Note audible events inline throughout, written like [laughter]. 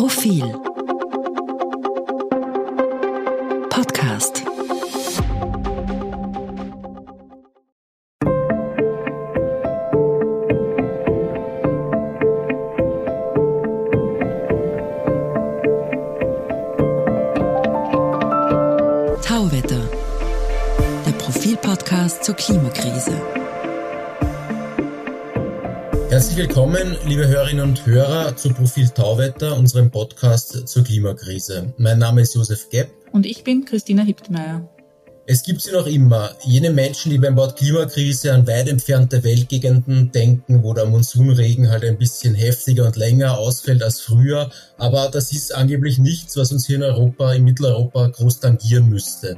Profil. Podcast willkommen, liebe Hörerinnen und Hörer, zu Profil Tauwetter, unserem Podcast zur Klimakrise. Mein Name ist Josef Gepp. Und ich bin Christina Hiptmeier. Es gibt sie noch immer, jene Menschen, die beim Wort Klimakrise an weit entfernte Weltgegenden denken, wo der Monsunregen halt ein bisschen heftiger und länger ausfällt als früher, aber das ist angeblich nichts, was uns hier in Europa, in Mitteleuropa groß tangieren müsste.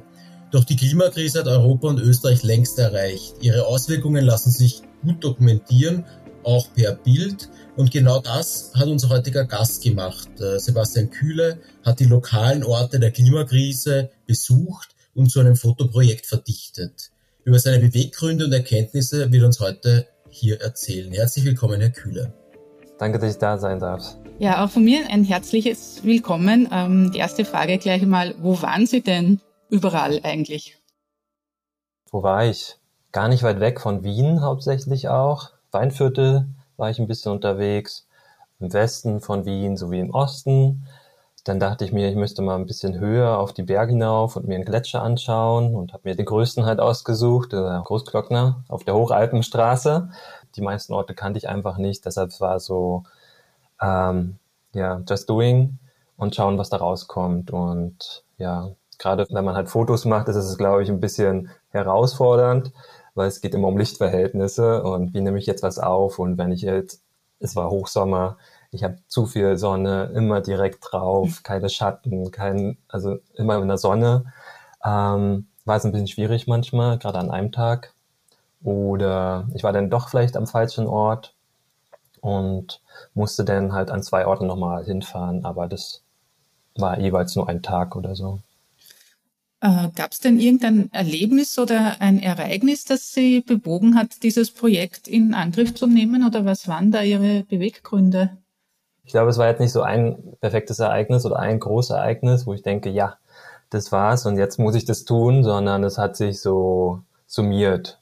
Doch die Klimakrise hat Europa und Österreich längst erreicht. Ihre Auswirkungen lassen sich gut dokumentieren auch per Bild. Und genau das hat unser heutiger Gast gemacht. Äh, Sebastian Kühle hat die lokalen Orte der Klimakrise besucht und zu einem Fotoprojekt verdichtet. Über seine Beweggründe und Erkenntnisse wird uns heute hier erzählen. Herzlich willkommen, Herr Kühle. Danke, dass ich da sein darf. Ja, auch von mir ein herzliches Willkommen. Ähm, die erste Frage gleich einmal, wo waren Sie denn überall eigentlich? Wo war ich? Gar nicht weit weg von Wien hauptsächlich auch. Weinviertel war ich ein bisschen unterwegs, im Westen von Wien sowie im Osten. Dann dachte ich mir, ich müsste mal ein bisschen höher auf die Berge hinauf und mir einen Gletscher anschauen und habe mir den größten halt ausgesucht, der Großglockner auf der Hochalpenstraße. Die meisten Orte kannte ich einfach nicht, deshalb war so, ähm, ja, just doing und schauen, was da rauskommt. Und ja, gerade wenn man halt Fotos macht, ist es, glaube ich, ein bisschen herausfordernd, weil es geht immer um Lichtverhältnisse und wie nehme ich jetzt was auf und wenn ich jetzt, es war Hochsommer, ich habe zu viel Sonne, immer direkt drauf, keine Schatten, kein, also immer in der Sonne, ähm, war es ein bisschen schwierig manchmal, gerade an einem Tag. Oder ich war dann doch vielleicht am falschen Ort und musste dann halt an zwei Orten nochmal hinfahren, aber das war jeweils nur ein Tag oder so. Äh, Gab es denn irgendein Erlebnis oder ein Ereignis, das Sie bewogen hat, dieses Projekt in Angriff zu nehmen? Oder was waren da Ihre Beweggründe? Ich glaube, es war jetzt nicht so ein perfektes Ereignis oder ein großes Ereignis, wo ich denke, ja, das war's und jetzt muss ich das tun, sondern es hat sich so summiert.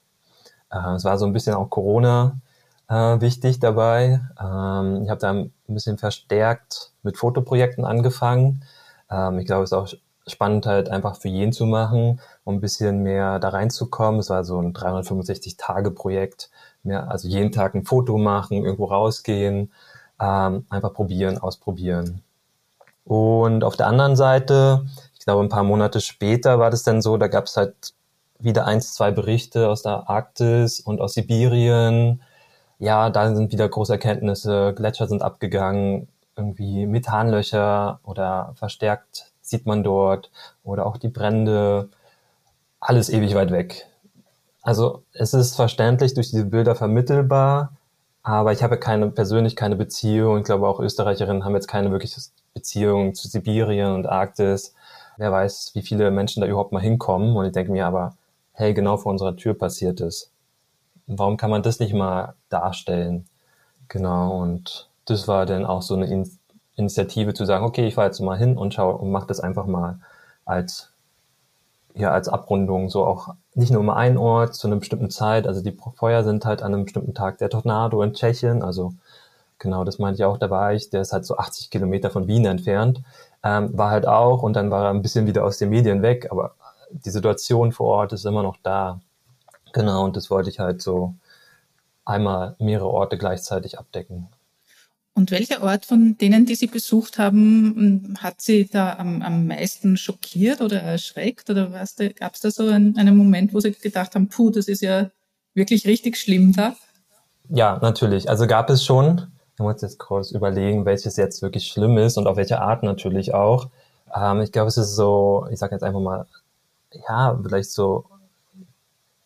Äh, es war so ein bisschen auch Corona äh, wichtig dabei. Ähm, ich habe da ein bisschen verstärkt mit Fotoprojekten angefangen. Ähm, ich glaube, es ist auch spannend halt einfach für jeden zu machen, um ein bisschen mehr da reinzukommen. Es war so ein 365-Tage-Projekt. Mehr, also jeden Tag ein Foto machen, irgendwo rausgehen, ähm, einfach probieren, ausprobieren. Und auf der anderen Seite, ich glaube, ein paar Monate später war das dann so, da gab es halt wieder eins, zwei Berichte aus der Arktis und aus Sibirien. Ja, da sind wieder große Erkenntnisse, Gletscher sind abgegangen, irgendwie Methanlöcher oder verstärkt sieht man dort oder auch die Brände, alles ewig weit weg. Also es ist verständlich durch diese Bilder vermittelbar, aber ich habe keine persönlich keine Beziehung. Ich glaube auch Österreicherinnen haben jetzt keine wirkliche Beziehung zu Sibirien und Arktis. Wer weiß, wie viele Menschen da überhaupt mal hinkommen. Und ich denke mir aber, hey, genau vor unserer Tür passiert es. Warum kann man das nicht mal darstellen? Genau, und das war dann auch so eine Initiative zu sagen, okay, ich fahre jetzt mal hin und schaue und mache das einfach mal als ja als Abrundung so auch nicht nur um einen Ort zu einer bestimmten Zeit. Also die Feuer sind halt an einem bestimmten Tag. Der Tornado in Tschechien, also genau, das meinte ich auch, da war ich, der ist halt so 80 Kilometer von Wien entfernt, ähm, war halt auch und dann war er ein bisschen wieder aus den Medien weg, aber die Situation vor Ort ist immer noch da. Genau, und das wollte ich halt so einmal mehrere Orte gleichzeitig abdecken. Und welcher Ort von denen, die Sie besucht haben, hat Sie da am, am meisten schockiert oder erschreckt? Oder gab es da so einen, einen Moment, wo Sie gedacht haben, puh, das ist ja wirklich richtig schlimm da? Ja, natürlich. Also gab es schon. Ich muss jetzt kurz überlegen, welches jetzt wirklich schlimm ist und auf welche Art natürlich auch. Ähm, ich glaube, es ist so, ich sage jetzt einfach mal, ja, vielleicht so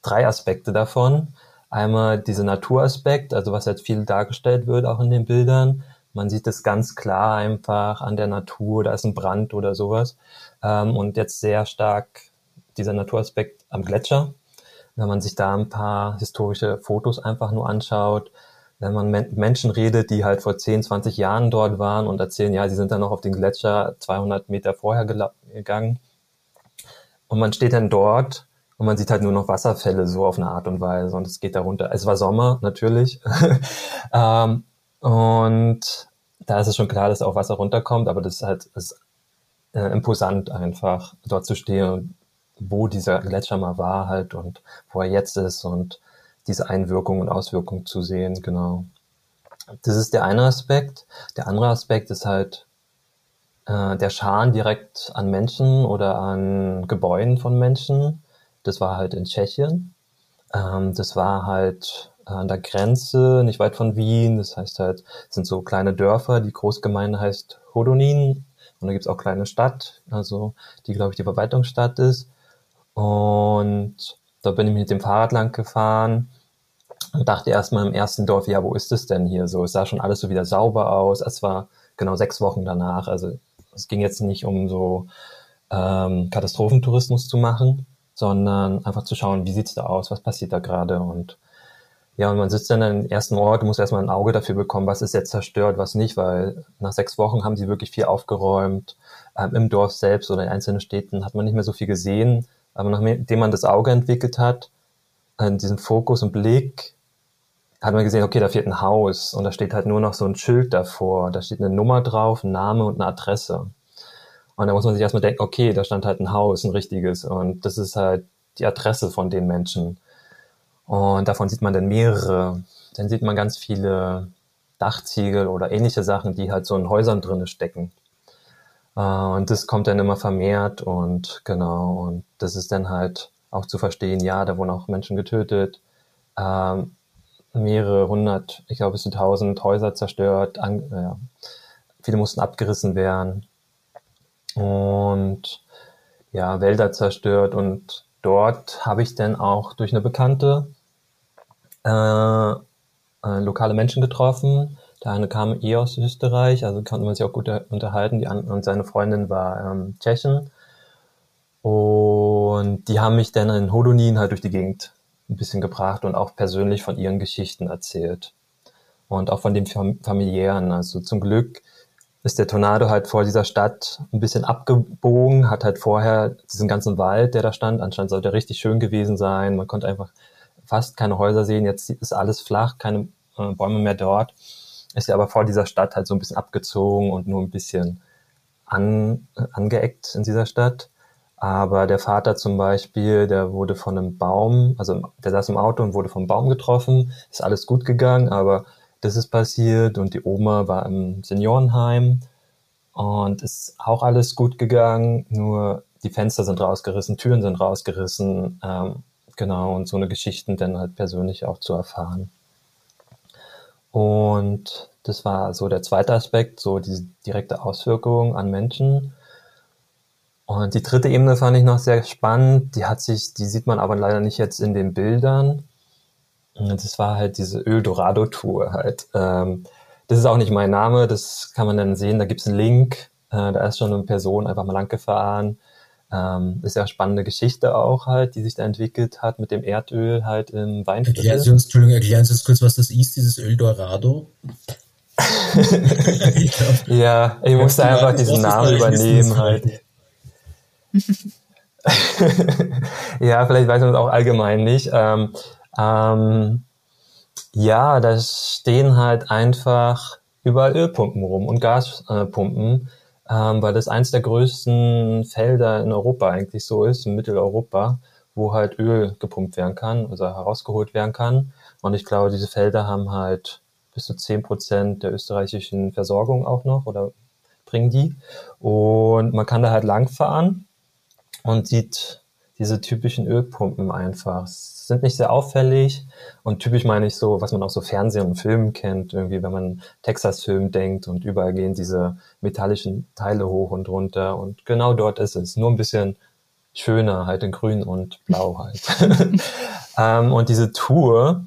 drei Aspekte davon. Einmal dieser Naturaspekt, also was jetzt viel dargestellt wird auch in den Bildern. Man sieht es ganz klar einfach an der Natur, da ist ein Brand oder sowas. Ähm, und jetzt sehr stark dieser Naturaspekt am Gletscher. Wenn man sich da ein paar historische Fotos einfach nur anschaut, wenn man mit Menschen redet, die halt vor 10, 20 Jahren dort waren und erzählen, ja, sie sind dann noch auf den Gletscher 200 Meter vorher gegangen. Und man steht dann dort und man sieht halt nur noch Wasserfälle so auf eine Art und Weise und es geht da runter. Es war Sommer, natürlich. [laughs] ähm, und da ist es schon klar, dass auch Wasser runterkommt, aber das ist halt das ist, äh, imposant einfach, dort zu stehen, wo dieser Gletscher mal war halt und wo er jetzt ist und diese Einwirkungen und Auswirkungen zu sehen, genau. Das ist der eine Aspekt. Der andere Aspekt ist halt äh, der Schaden direkt an Menschen oder an Gebäuden von Menschen. Das war halt in Tschechien. Ähm, das war halt an der Grenze, nicht weit von Wien. Das heißt halt, es sind so kleine Dörfer. Die Großgemeinde heißt Hodonin. Und da gibt's auch kleine Stadt, also die, glaube ich, die Verwaltungsstadt ist. Und da bin ich mit dem Fahrrad lang gefahren und dachte erstmal im ersten Dorf, ja, wo ist es denn hier so? Es sah schon alles so wieder sauber aus. Es war genau sechs Wochen danach. Also es ging jetzt nicht um so ähm, Katastrophentourismus zu machen, sondern einfach zu schauen, wie sieht's da aus, was passiert da gerade und ja, und man sitzt dann im ersten Ort, muss erstmal ein Auge dafür bekommen, was ist jetzt zerstört, was nicht, weil nach sechs Wochen haben sie wirklich viel aufgeräumt. Ähm, Im Dorf selbst oder in einzelnen Städten hat man nicht mehr so viel gesehen. Aber nachdem man das Auge entwickelt hat, äh, diesen Fokus und Blick, hat man gesehen, okay, da fehlt ein Haus und da steht halt nur noch so ein Schild davor. Da steht eine Nummer drauf, ein Name und eine Adresse. Und da muss man sich erstmal denken, okay, da stand halt ein Haus, ein richtiges. Und das ist halt die Adresse von den Menschen. Und davon sieht man dann mehrere. Dann sieht man ganz viele Dachziegel oder ähnliche Sachen, die halt so in Häusern drinne stecken. Äh, und das kommt dann immer vermehrt und genau, und das ist dann halt auch zu verstehen, ja, da wurden auch Menschen getötet, ähm, mehrere hundert, ich glaube bis zu tausend Häuser zerstört, an, ja, viele mussten abgerissen werden und ja, Wälder zerstört und dort habe ich dann auch durch eine Bekannte äh, äh, lokale Menschen getroffen. Der eine kam eh aus Österreich, also konnte man sich auch gut unterhalten. Die andere, und seine Freundin war ähm, Tschechen. Und die haben mich dann in Hodonin halt durch die Gegend ein bisschen gebracht und auch persönlich von ihren Geschichten erzählt. Und auch von dem familiären. Also zum Glück ist der Tornado halt vor dieser Stadt ein bisschen abgebogen, hat halt vorher diesen ganzen Wald, der da stand, anscheinend sollte er richtig schön gewesen sein. Man konnte einfach fast keine Häuser sehen. Jetzt ist alles flach, keine äh, Bäume mehr dort. Ist ja aber vor dieser Stadt halt so ein bisschen abgezogen und nur ein bisschen an, angeeckt in dieser Stadt. Aber der Vater zum Beispiel, der wurde von einem Baum, also der saß im Auto und wurde vom Baum getroffen. Ist alles gut gegangen, aber das ist passiert und die Oma war im Seniorenheim und ist auch alles gut gegangen, nur die Fenster sind rausgerissen, Türen sind rausgerissen, ähm, genau, und so eine Geschichten dann halt persönlich auch zu erfahren. Und das war so der zweite Aspekt, so diese direkte Auswirkung an Menschen. Und die dritte Ebene fand ich noch sehr spannend. Die hat sich, die sieht man aber leider nicht jetzt in den Bildern. Das war halt diese Öl-Dorado-Tour halt. Ähm, das ist auch nicht mein Name, das kann man dann sehen. Da gibt's einen Link. Äh, da ist schon eine Person einfach mal lang gefahren. Ähm, ist ja eine spannende Geschichte auch halt, die sich da entwickelt hat mit dem Erdöl halt im Weinviertel. Erklären Sie uns, Entschuldigung, erklären Sie uns kurz, was das ist, dieses Öl Dorado? [laughs] ich glaub, ja, ich musste einfach diesen Namen übernehmen halt. [laughs] ja, vielleicht weiß man es auch allgemein nicht. Ähm, ähm, ja, da stehen halt einfach überall Ölpumpen rum und Gaspumpen, ähm, weil das eins der größten Felder in Europa eigentlich so ist, in Mitteleuropa, wo halt Öl gepumpt werden kann, also herausgeholt werden kann. Und ich glaube, diese Felder haben halt bis zu zehn Prozent der österreichischen Versorgung auch noch oder bringen die. Und man kann da halt langfahren und sieht diese typischen Ölpumpen einfach sind nicht sehr auffällig und typisch meine ich so, was man auch so Fernsehen und Filmen kennt, irgendwie, wenn man Texas-Film denkt und überall gehen diese metallischen Teile hoch und runter und genau dort ist es. Nur ein bisschen schöner, halt in grün und blau halt. [laughs] [laughs] ähm, und diese Tour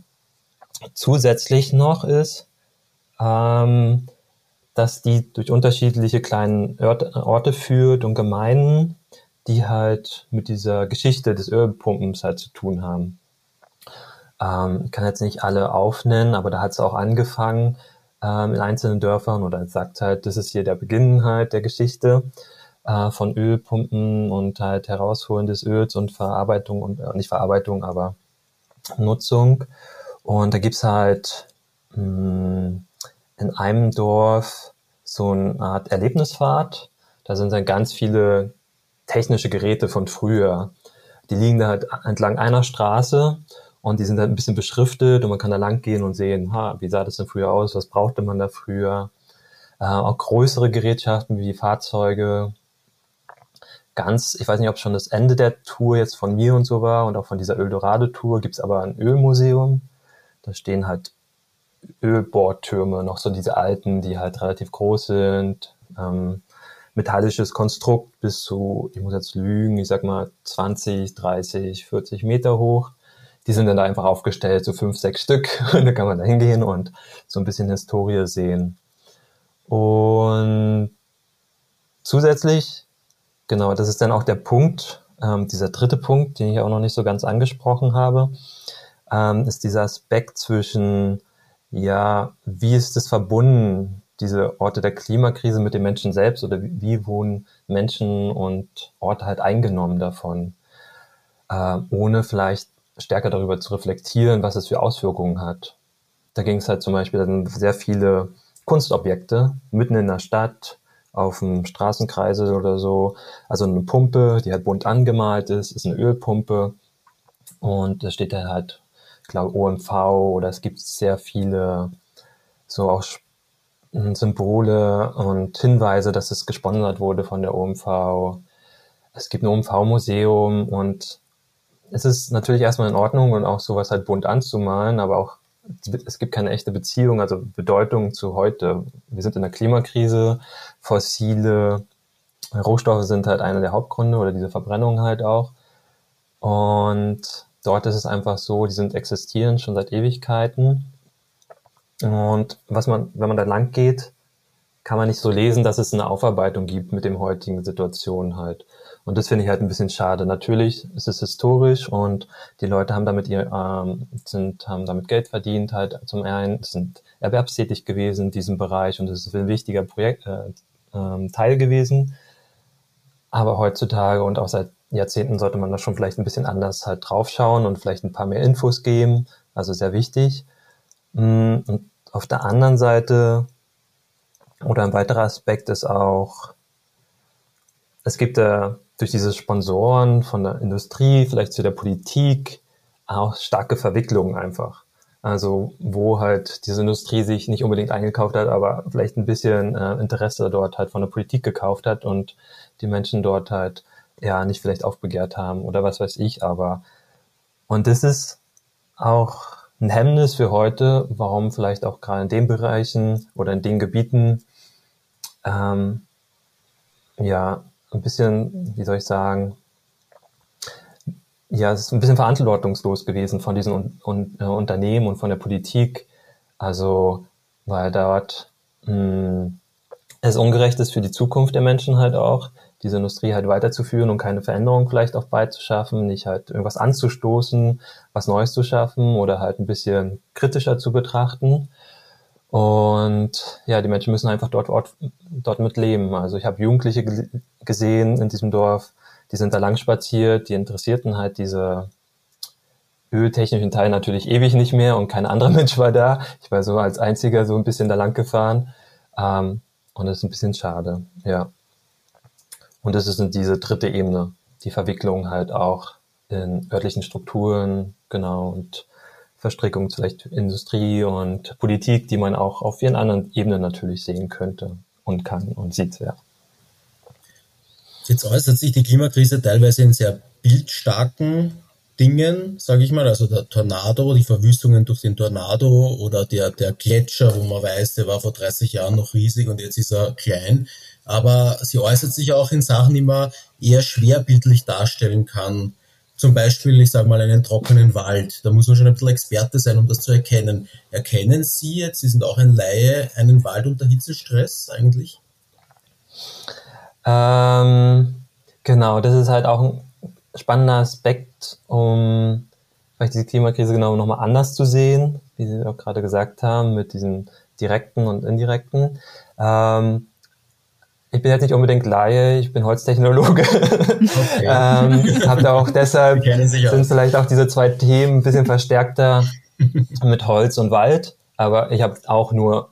zusätzlich noch ist, ähm, dass die durch unterschiedliche kleine Orte führt und Gemeinden, die halt mit dieser Geschichte des Ölpumpens halt zu tun haben. Ähm, ich kann jetzt nicht alle aufnennen, aber da hat es auch angefangen ähm, in einzelnen Dörfern oder sagt halt, das ist hier der Beginn halt der Geschichte äh, von Ölpumpen und halt Herausholen des Öls und Verarbeitung und äh, nicht Verarbeitung, aber Nutzung. Und da gibt's halt mh, hm, in einem Dorf so eine Art Erlebnisfahrt. Da sind dann ganz viele technische Geräte von früher. Die liegen da halt entlang einer Straße und die sind halt ein bisschen beschriftet und man kann da lang gehen und sehen, ha, wie sah das denn früher aus, was brauchte man da früher. Äh, auch größere Gerätschaften wie Fahrzeuge. Ganz, ich weiß nicht, ob schon das Ende der Tour jetzt von mir und so war und auch von dieser Eldorado-Tour gibt's aber ein Ölmuseum. Da stehen halt Ölbohrtürme, noch so diese alten, die halt relativ groß sind. Ähm, metallisches Konstrukt bis zu, ich muss jetzt lügen, ich sag mal 20, 30, 40 Meter hoch. Die sind dann da einfach aufgestellt, so fünf, sechs Stück. [laughs] Und da kann man da hingehen und so ein bisschen Historie sehen. Und zusätzlich, genau, das ist dann auch der Punkt, ähm, dieser dritte Punkt, den ich auch noch nicht so ganz angesprochen habe, ähm, ist dieser Aspekt zwischen, ja, wie ist es verbunden, diese Orte der Klimakrise mit den Menschen selbst oder wie, wie wohnen Menschen und Orte halt eingenommen davon, äh, ohne vielleicht stärker darüber zu reflektieren, was es für Auswirkungen hat. Da ging es halt zum Beispiel, da sind sehr viele Kunstobjekte mitten in der Stadt, auf dem Straßenkreisel oder so. Also eine Pumpe, die halt bunt angemalt ist, ist eine Ölpumpe. Und da steht da halt, ich glaube, OMV oder es gibt sehr viele so auch Symbole und Hinweise, dass es gesponsert wurde von der OMV. Es gibt ein OMV-Museum und es ist natürlich erstmal in Ordnung und auch sowas halt bunt anzumalen, aber auch es gibt keine echte Beziehung, also Bedeutung zu heute. Wir sind in der Klimakrise, fossile Rohstoffe sind halt einer der Hauptgründe oder diese Verbrennung halt auch. Und dort ist es einfach so, die sind existieren schon seit Ewigkeiten und was man, wenn man da lang geht, kann man nicht so lesen, dass es eine Aufarbeitung gibt mit dem heutigen Situation halt. Und das finde ich halt ein bisschen schade. Natürlich ist es historisch und die Leute haben damit ihr, ähm, sind, haben damit Geld verdient halt zum einen, sind erwerbstätig gewesen in diesem Bereich und es ist ein wichtiger Projekt, äh, äh, Teil gewesen. Aber heutzutage und auch seit Jahrzehnten sollte man da schon vielleicht ein bisschen anders halt draufschauen und vielleicht ein paar mehr Infos geben. Also sehr wichtig. Mm, und auf der anderen Seite, oder ein weiterer Aspekt ist auch, es gibt äh, durch diese Sponsoren von der Industrie, vielleicht zu der Politik, auch starke Verwicklungen einfach. Also wo halt diese Industrie sich nicht unbedingt eingekauft hat, aber vielleicht ein bisschen äh, Interesse dort halt von der Politik gekauft hat und die Menschen dort halt ja nicht vielleicht aufbegehrt haben oder was weiß ich, aber und das ist auch ein Hemmnis für heute, warum vielleicht auch gerade in den Bereichen oder in den Gebieten ähm, ja ein bisschen, wie soll ich sagen, ja, es ist ein bisschen verantwortungslos gewesen von diesen un un äh, Unternehmen und von der Politik. Also, weil dort mh, hm, es ungerecht ist für die Zukunft der Menschen halt auch, diese Industrie halt weiterzuführen und keine Veränderung vielleicht auch beizuschaffen, nicht halt irgendwas anzustoßen, was Neues zu schaffen oder halt ein bisschen kritischer zu betrachten. Und ja, die Menschen müssen einfach dort, dort, mit leben. Also ich habe Jugendliche gesehen in diesem Dorf, die sind da lang spaziert, die interessierten halt diese öltechnischen Teil natürlich ewig nicht mehr und kein anderer [laughs] Mensch war da. Ich war so als einziger so ein bisschen da lang gefahren. Ähm, und das ist ein bisschen schade, ja. Und das ist diese dritte Ebene, die Verwicklung halt auch in örtlichen Strukturen, genau, und Verstrickung vielleicht Industrie und Politik, die man auch auf vielen anderen Ebenen natürlich sehen könnte und kann und sieht, ja. Jetzt äußert sich die Klimakrise teilweise in sehr bildstarken Dingen, sage ich mal, also der Tornado, die Verwüstungen durch den Tornado oder der, der Gletscher, wo man weiß, der war vor 30 Jahren noch riesig und jetzt ist er klein aber sie äußert sich auch in Sachen, die man eher schwerbildlich darstellen kann. Zum Beispiel, ich sage mal, einen trockenen Wald. Da muss man schon ein bisschen Experte sein, um das zu erkennen. Erkennen Sie jetzt, Sie sind auch ein Laie, einen Wald unter Hitzestress eigentlich? Ähm, genau, das ist halt auch ein spannender Aspekt, um vielleicht diese Klimakrise genau nochmal anders zu sehen, wie Sie auch gerade gesagt haben, mit diesen direkten und indirekten. Ähm, ich bin jetzt nicht unbedingt Laie, ich bin Holztechnologe. Okay. [laughs] ähm, hab da auch deshalb sind vielleicht auch diese zwei Themen ein bisschen verstärkter [laughs] mit Holz und Wald. Aber ich habe auch nur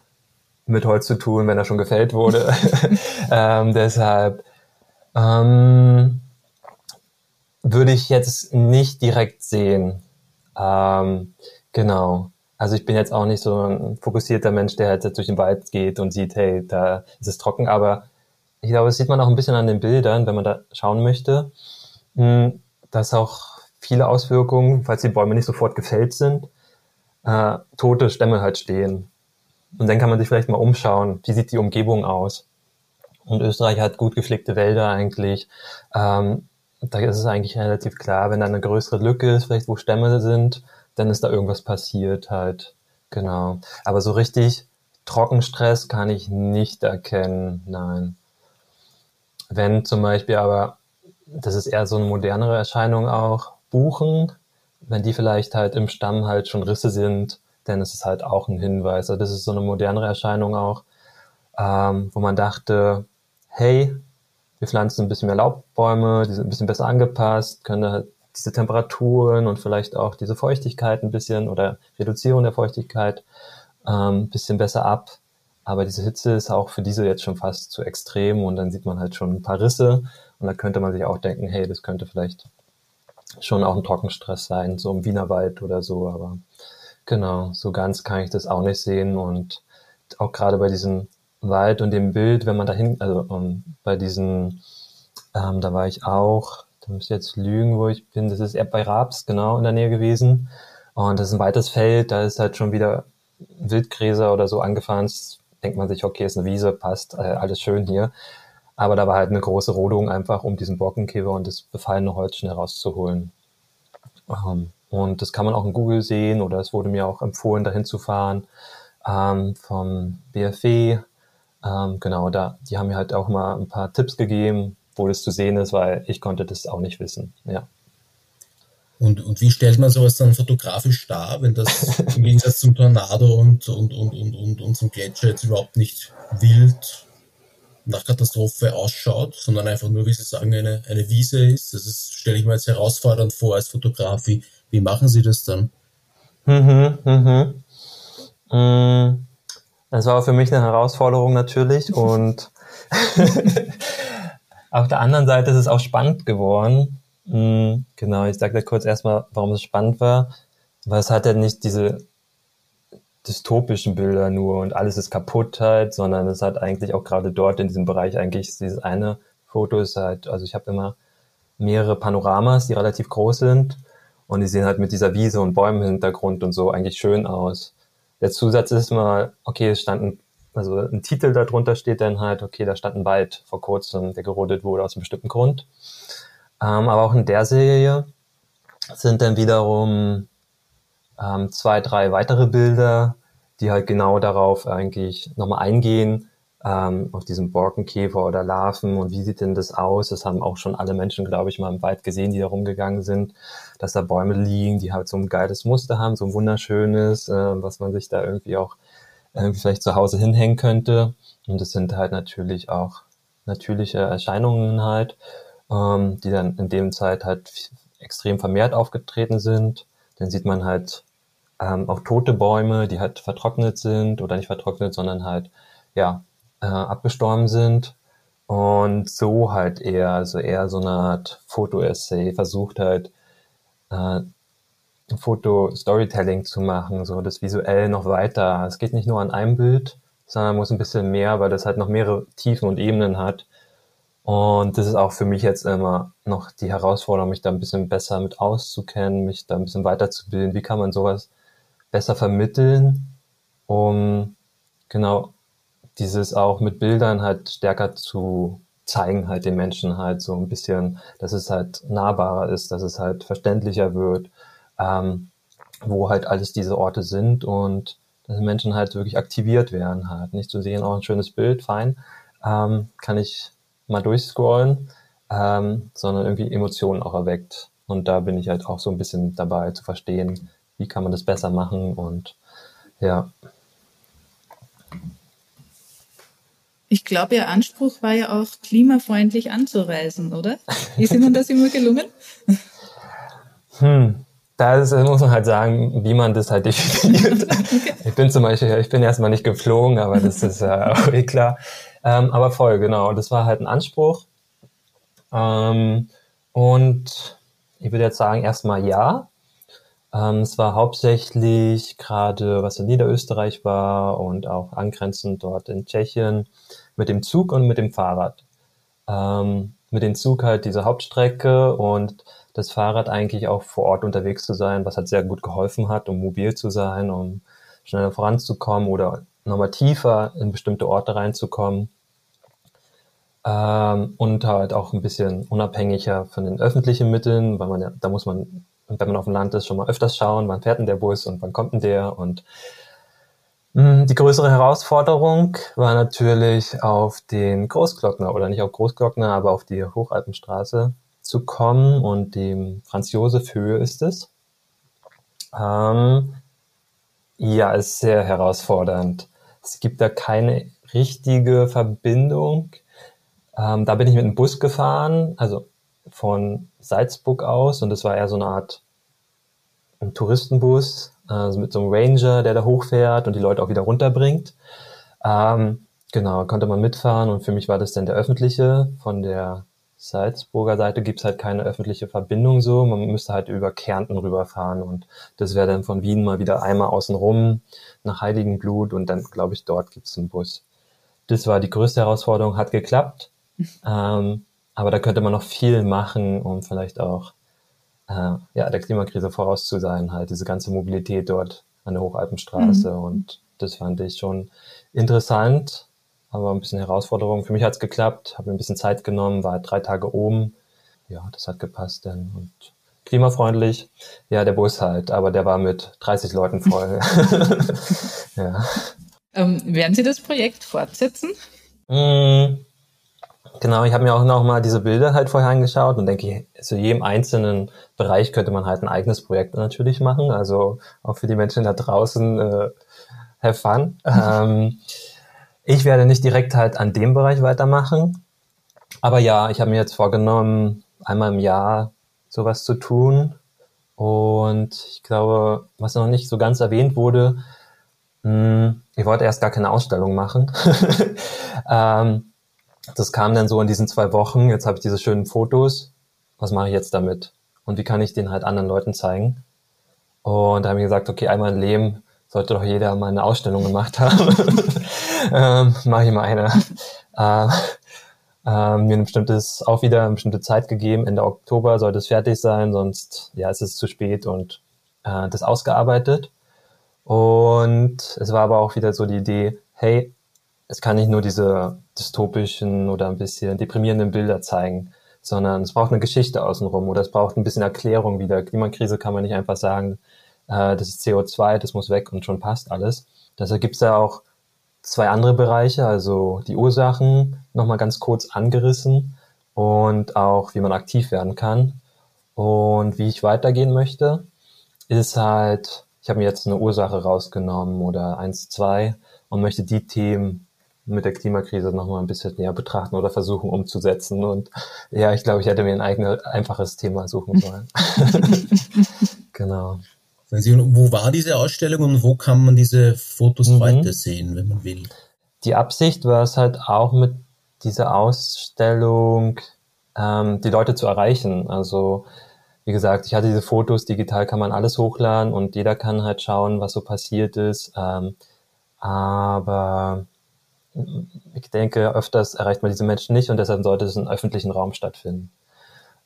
mit Holz zu tun, wenn er schon gefällt wurde. [laughs] ähm, deshalb ähm, würde ich jetzt nicht direkt sehen. Ähm, genau. Also ich bin jetzt auch nicht so ein fokussierter Mensch, der halt jetzt durch den Wald geht und sieht, hey, da ist es trocken. Aber ich glaube, das sieht man auch ein bisschen an den Bildern, wenn man da schauen möchte, hm, dass auch viele Auswirkungen, falls die Bäume nicht sofort gefällt sind, äh, tote Stämme halt stehen. Und dann kann man sich vielleicht mal umschauen, wie sieht die Umgebung aus. Und Österreich hat gut gepflegte Wälder eigentlich. Ähm, da ist es eigentlich relativ klar, wenn da eine größere Lücke ist, vielleicht wo Stämme sind, dann ist da irgendwas passiert halt. Genau. Aber so richtig Trockenstress kann ich nicht erkennen, nein. Wenn zum Beispiel aber, das ist eher so eine modernere Erscheinung auch, Buchen, wenn die vielleicht halt im Stamm halt schon Risse sind, dann ist es halt auch ein Hinweis. Also das ist so eine modernere Erscheinung auch, ähm, wo man dachte, hey, wir pflanzen ein bisschen mehr Laubbäume, die sind ein bisschen besser angepasst, können halt diese Temperaturen und vielleicht auch diese Feuchtigkeit ein bisschen oder Reduzierung der Feuchtigkeit ähm, ein bisschen besser ab. Aber diese Hitze ist auch für diese jetzt schon fast zu extrem und dann sieht man halt schon ein paar Risse und da könnte man sich auch denken, hey, das könnte vielleicht schon auch ein Trockenstress sein, so im Wienerwald oder so, aber genau, so ganz kann ich das auch nicht sehen und auch gerade bei diesem Wald und dem Bild, wenn man dahin, also um, ähm, bei diesen, ähm, da war ich auch, da muss ich jetzt lügen, wo ich bin, das ist bei Raps, genau, in der Nähe gewesen. Und das ist ein weites Feld, da ist halt schon wieder Wildgräser oder so angefahren. Denkt man sich, okay, ist eine Wiese, passt, äh, alles schön hier. Aber da war halt eine große Rodung einfach, um diesen Borkenkäfer und das befallene Holz schnell rauszuholen. Ähm, und das kann man auch in Google sehen oder es wurde mir auch empfohlen, dahin zu fahren ähm, vom BFW. Ähm, genau, da, die haben mir halt auch mal ein paar Tipps gegeben, wo das zu sehen ist, weil ich konnte das auch nicht wissen. Ja. Und, und wie stellt man sowas dann fotografisch dar, wenn das [laughs] im Gegensatz zum Tornado und, und, und, und, und, und zum Gletscher jetzt überhaupt nicht wild nach Katastrophe ausschaut, sondern einfach nur, wie Sie sagen, eine, eine Wiese ist. Das ist, stelle ich mir jetzt herausfordernd vor als Fotograf. Wie, wie machen Sie das dann? Mhm, mhm. Mm, das war für mich eine Herausforderung natürlich [laughs] und auf der anderen Seite ist es auch spannend geworden. Mm, genau, ich sage da kurz erstmal, warum es spannend war, weil es hat ja nicht diese dystopischen Bilder nur und alles ist kaputt halt, sondern es hat eigentlich auch gerade dort in diesem Bereich eigentlich dieses eine Foto ist halt, also ich habe immer mehrere Panoramas, die relativ groß sind und die sehen halt mit dieser Wiese und Bäumen im Hintergrund und so eigentlich schön aus. Der Zusatz ist mal, okay, es stand ein, also ein Titel darunter steht dann halt, okay, da stand ein Wald vor kurzem, der gerodet wurde aus einem bestimmten Grund. Ähm, aber auch in der Serie sind dann wiederum ähm, zwei, drei weitere Bilder, die halt genau darauf eigentlich nochmal eingehen, ähm, auf diesen Borkenkäfer oder Larven und wie sieht denn das aus? Das haben auch schon alle Menschen, glaube ich, mal im Wald gesehen, die da rumgegangen sind, dass da Bäume liegen, die halt so ein geiles Muster haben, so ein wunderschönes, äh, was man sich da irgendwie auch irgendwie vielleicht zu Hause hinhängen könnte. Und das sind halt natürlich auch natürliche Erscheinungen halt, ähm, die dann in dem Zeit halt extrem vermehrt aufgetreten sind. Dann sieht man halt ähm, auch tote Bäume, die halt vertrocknet sind oder nicht vertrocknet, sondern halt ja äh, abgestorben sind. Und so halt eher, also eher so eine Art Foto-Essay, versucht halt äh, Foto-Storytelling zu machen, so das visuell noch weiter. Es geht nicht nur an einem Bild, sondern muss ein bisschen mehr, weil das halt noch mehrere Tiefen und Ebenen hat. Und das ist auch für mich jetzt immer noch die Herausforderung, mich da ein bisschen besser mit auszukennen, mich da ein bisschen weiterzubilden. Wie kann man sowas besser vermitteln, um genau dieses auch mit Bildern halt stärker zu zeigen halt den Menschen halt so ein bisschen, dass es halt nahbarer ist, dass es halt verständlicher wird, ähm, wo halt alles diese Orte sind und dass Menschen halt wirklich aktiviert werden halt. Nicht zu sehen, auch ein schönes Bild, fein, ähm, kann ich mal durchscrollen, ähm, sondern irgendwie Emotionen auch erweckt. Und da bin ich halt auch so ein bisschen dabei zu verstehen, wie kann man das besser machen und ja. Ich glaube, Ihr Anspruch war ja auch, klimafreundlich anzureisen, oder? Ist Ihnen das immer gelungen? Hm, da muss man halt sagen, wie man das halt definiert. [laughs] okay. Ich bin zum Beispiel, ich bin erstmal nicht geflogen, aber das ist ja auch eh klar. Ähm, aber voll, genau. Das war halt ein Anspruch. Ähm, und ich würde jetzt sagen, erstmal ja. Ähm, es war hauptsächlich gerade, was in Niederösterreich war und auch angrenzend dort in Tschechien mit dem Zug und mit dem Fahrrad. Ähm, mit dem Zug halt diese Hauptstrecke und das Fahrrad eigentlich auch vor Ort unterwegs zu sein, was halt sehr gut geholfen hat, um mobil zu sein, um schneller voranzukommen oder nochmal tiefer in bestimmte Orte reinzukommen. Ähm, und halt auch ein bisschen unabhängiger von den öffentlichen Mitteln, weil man ja, da muss man, wenn man auf dem Land ist, schon mal öfters schauen, wann fährt denn der Bus und wann kommt denn der und hm, die größere Herausforderung war natürlich auf den Großglockner oder nicht auf Großglockner, aber auf die Hochalpenstraße zu kommen und dem Franz Josef Höhe ist es. Ähm, ja, ist sehr herausfordernd. Es gibt da keine richtige Verbindung. Ähm, da bin ich mit dem Bus gefahren, also von Salzburg aus und das war eher so eine Art ein Touristenbus, also mit so einem Ranger, der da hochfährt und die Leute auch wieder runterbringt. Ähm, genau, konnte man mitfahren und für mich war das dann der öffentliche von der Salzburger Seite gibt's halt keine öffentliche Verbindung so. Man müsste halt über Kärnten rüberfahren und das wäre dann von Wien mal wieder einmal außen rum nach Heiligenblut und dann, glaube ich, dort gibt's einen Bus. Das war die größte Herausforderung, hat geklappt. [laughs] ähm, aber da könnte man noch viel machen, um vielleicht auch äh, ja, der Klimakrise voraus zu sein, halt diese ganze Mobilität dort an der Hochalpenstraße. Mhm. Und das fand ich schon interessant aber ein bisschen Herausforderung. Für mich hat es geklappt, habe mir ein bisschen Zeit genommen, war drei Tage oben. Ja, das hat gepasst dann. Und klimafreundlich, ja, der Bus halt, aber der war mit 30 Leuten voll. [laughs] [laughs] ja. Ähm, werden Sie das Projekt fortsetzen? Mm, genau, ich habe mir auch noch mal diese Bilder halt vorher angeschaut und denke, zu jedem einzelnen Bereich könnte man halt ein eigenes Projekt natürlich machen. Also auch für die Menschen da draußen, äh, have fun. [laughs] ähm, ich werde nicht direkt halt an dem Bereich weitermachen. Aber ja, ich habe mir jetzt vorgenommen, einmal im Jahr sowas zu tun. Und ich glaube, was noch nicht so ganz erwähnt wurde, mh, hm, ich wollte erst gar keine Ausstellung machen. [laughs] ähm, das kam dann so in diesen zwei Wochen. Jetzt habe ich diese schönen Fotos. Was mache ich jetzt damit? Und wie kann ich den halt anderen Leuten zeigen? Und da habe ich gesagt, okay, einmal im Leben sollte doch jeder mal eine Ausstellung gemacht haben. [laughs] ähm, Mache ich mal eine. Äh, äh, mir ein bestimmtes, auch wieder eine bestimmte Zeit gegeben. Ende Oktober sollte es fertig sein, sonst ja, es ist zu spät und äh, das ausgearbeitet. Und es war aber auch wieder so die Idee, hey, es kann nicht nur diese dystopischen oder ein bisschen deprimierenden Bilder zeigen, sondern es braucht eine Geschichte außenrum oder es braucht ein bisschen Erklärung wieder. Klimakrise kann man nicht einfach sagen, äh, das ist CO2, das muss weg und schon passt alles. Deshalb gibt es ja auch zwei andere Bereiche, also die Ursachen nochmal ganz kurz angerissen und auch wie man aktiv werden kann. Und wie ich weitergehen möchte, ist halt, ich habe mir jetzt eine Ursache rausgenommen oder eins, zwei und möchte die Themen mit der Klimakrise nochmal ein bisschen näher betrachten oder versuchen umzusetzen. Und ja, ich glaube, ich hätte mir ein eigenes, einfaches Thema suchen sollen. [laughs] genau. Wo war diese Ausstellung und wo kann man diese Fotos mhm. weiter sehen, wenn man will? Die Absicht war es halt auch mit dieser Ausstellung, ähm, die Leute zu erreichen. Also wie gesagt, ich hatte diese Fotos, digital kann man alles hochladen und jeder kann halt schauen, was so passiert ist. Ähm, aber ich denke, öfters erreicht man diese Menschen nicht und deshalb sollte es im öffentlichen Raum stattfinden.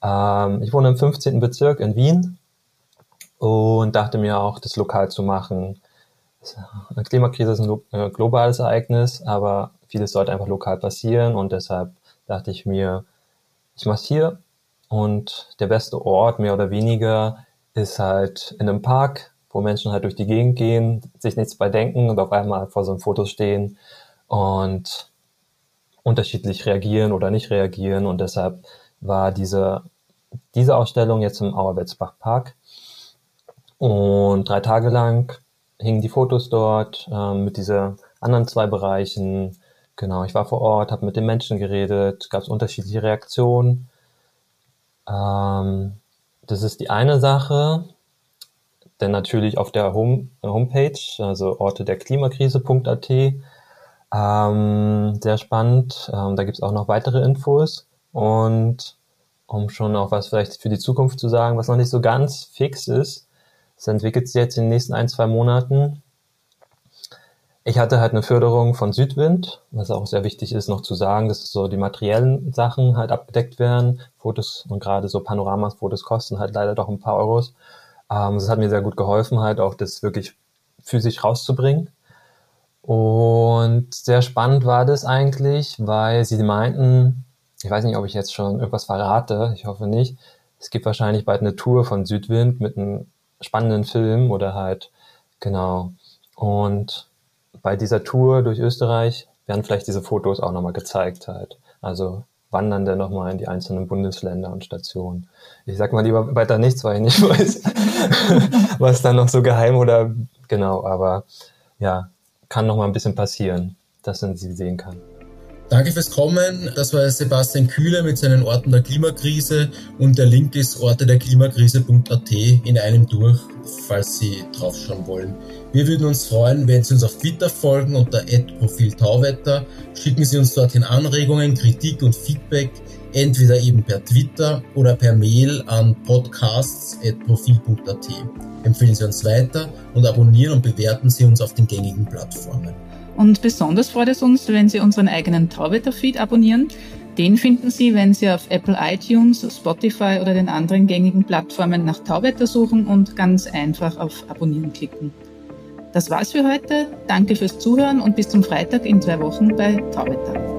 Ähm, ich wohne im 15. Bezirk in Wien und dachte mir auch, das lokal zu machen. Eine Klimakrise ist ein äh, globales Ereignis, aber vieles sollte einfach lokal passieren und deshalb dachte ich mir, ich mache hier und der beste Ort, mehr oder weniger, ist halt in einem Park, wo Menschen halt durch die Gegend gehen, sich nichts bei denken und auf einmal vor so einem Foto stehen und unterschiedlich reagieren oder nicht reagieren und deshalb war diese diese Ausstellung jetzt im Auerwetzbach Park. Und drei Tage lang hingen die Fotos dort äh, mit diesen anderen zwei Bereichen. Genau, ich war vor Ort, habe mit den Menschen geredet, gab es unterschiedliche Reaktionen. Ähm, das ist die eine Sache. Denn natürlich auf der Home, Homepage, also orte der Klimakrise.at, ähm, sehr spannend. Ähm, da gibt's auch noch weitere Infos. Und um schon auch was vielleicht für die Zukunft zu sagen, was noch nicht so ganz fix ist, es entwickelt sich jetzt in den nächsten ein, zwei Monaten. Ich hatte halt eine Förderung von Südwind, was auch sehr wichtig ist, noch zu sagen, dass so die materiellen Sachen halt abgedeckt werden. Fotos und gerade so Panoramas-Fotos kosten halt leider doch ein paar Euros. Ähm, das hat mir sehr gut geholfen, halt auch das wirklich physisch rauszubringen. Und sehr spannend war das eigentlich, weil sie meinten, ich weiß nicht, ob ich jetzt schon irgendwas verrate, ich hoffe nicht. Es gibt wahrscheinlich bald eine Tour von Südwind mit einem spannenden Film oder halt, genau. Und bei dieser Tour durch Österreich werden vielleicht diese Fotos auch nochmal gezeigt halt. Also wandern dann nochmal in die einzelnen Bundesländer und Stationen. Ich sag mal lieber weiter nichts, weil ich nicht [laughs] weiß, was dann noch so geheim oder genau, aber ja, kann noch mal ein bisschen passieren, dass man sie sehen kann. Danke fürs Kommen. Das war Sebastian Kühler mit seinen Orten der Klimakrise und der Link ist ortederklimakrise.at in einem durch, falls Sie draufschauen wollen. Wir würden uns freuen, wenn Sie uns auf Twitter folgen unter Profil Tauwetter. Schicken Sie uns dorthin Anregungen, Kritik und Feedback, entweder eben per Twitter oder per Mail an podcasts.profil.at. Empfehlen Sie uns weiter und abonnieren und bewerten Sie uns auf den gängigen Plattformen. Und besonders freut es uns, wenn Sie unseren eigenen Tauwetter-Feed abonnieren. Den finden Sie, wenn Sie auf Apple iTunes, Spotify oder den anderen gängigen Plattformen nach Tauwetter suchen und ganz einfach auf Abonnieren klicken. Das war's für heute. Danke fürs Zuhören und bis zum Freitag in zwei Wochen bei Tauwetter.